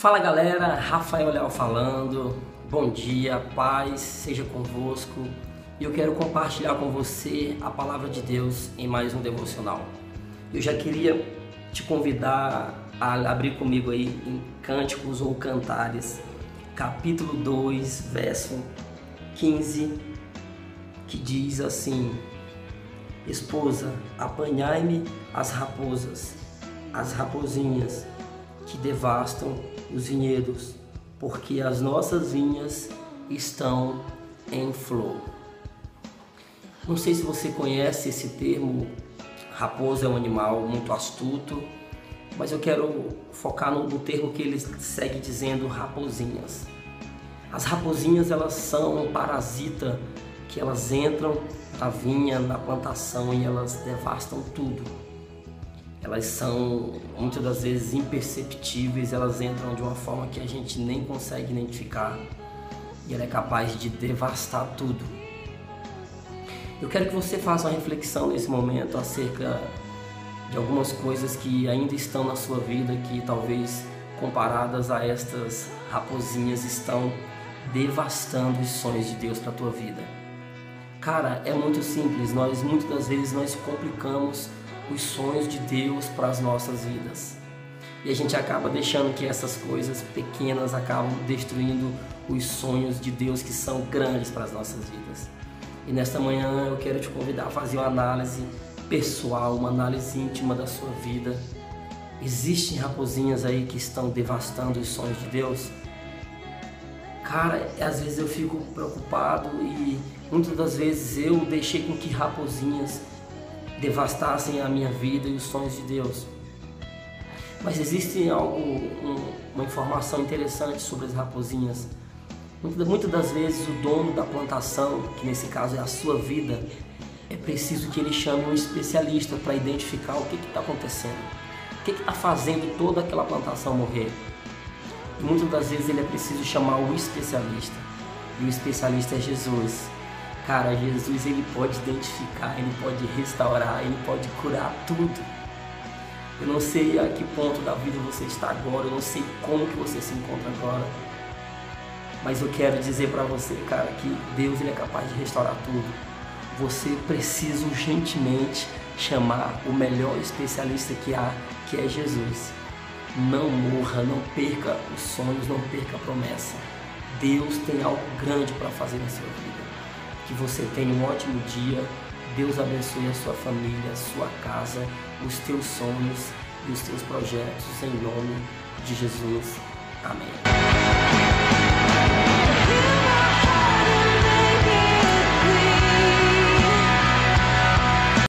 Fala galera, Rafael Leal falando. Bom dia, paz seja convosco. E eu quero compartilhar com você a palavra de Deus em mais um devocional. Eu já queria te convidar a abrir comigo aí em Cânticos ou Cantares, capítulo 2, verso 15, que diz assim: Esposa, apanhai-me as raposas, as raposinhas que devastam os vinhedos, porque as nossas vinhas estão em flor. Não sei se você conhece esse termo, raposa é um animal muito astuto, mas eu quero focar no, no termo que ele segue dizendo raposinhas. As raposinhas elas são um parasita que elas entram na vinha, na plantação e elas devastam tudo elas são muitas das vezes imperceptíveis, elas entram de uma forma que a gente nem consegue identificar e ela é capaz de devastar tudo. Eu quero que você faça uma reflexão nesse momento acerca de algumas coisas que ainda estão na sua vida que talvez comparadas a estas raposinhas estão devastando os sonhos de Deus para tua vida. Cara, é muito simples, nós muitas das vezes nós complicamos os sonhos de Deus para as nossas vidas. E a gente acaba deixando que essas coisas pequenas acabam destruindo os sonhos de Deus que são grandes para as nossas vidas. E nesta manhã eu quero te convidar a fazer uma análise pessoal, uma análise íntima da sua vida. Existem raposinhas aí que estão devastando os sonhos de Deus? Cara, às vezes eu fico preocupado e muitas das vezes eu deixei com que raposinhas devastassem a minha vida e os sonhos de Deus. Mas existe algo, um, uma informação interessante sobre as raposinhas. Muitas das vezes o dono da plantação, que nesse caso é a sua vida, é preciso que ele chame um especialista para identificar o que está acontecendo, o que está fazendo toda aquela plantação morrer. E muitas das vezes ele é preciso chamar o especialista, e o especialista é Jesus. Cara, Jesus ele pode identificar, ele pode restaurar, ele pode curar tudo. Eu não sei a que ponto da vida você está agora, eu não sei como que você se encontra agora. Mas eu quero dizer para você, cara, que Deus ele é capaz de restaurar tudo. Você precisa urgentemente chamar o melhor especialista que há, que é Jesus. Não morra, não perca os sonhos, não perca a promessa. Deus tem algo grande para fazer na sua vida que você tenha um ótimo dia. Deus abençoe a sua família, a sua casa, os teus sonhos e os teus projetos, em nome de Jesus. Amém.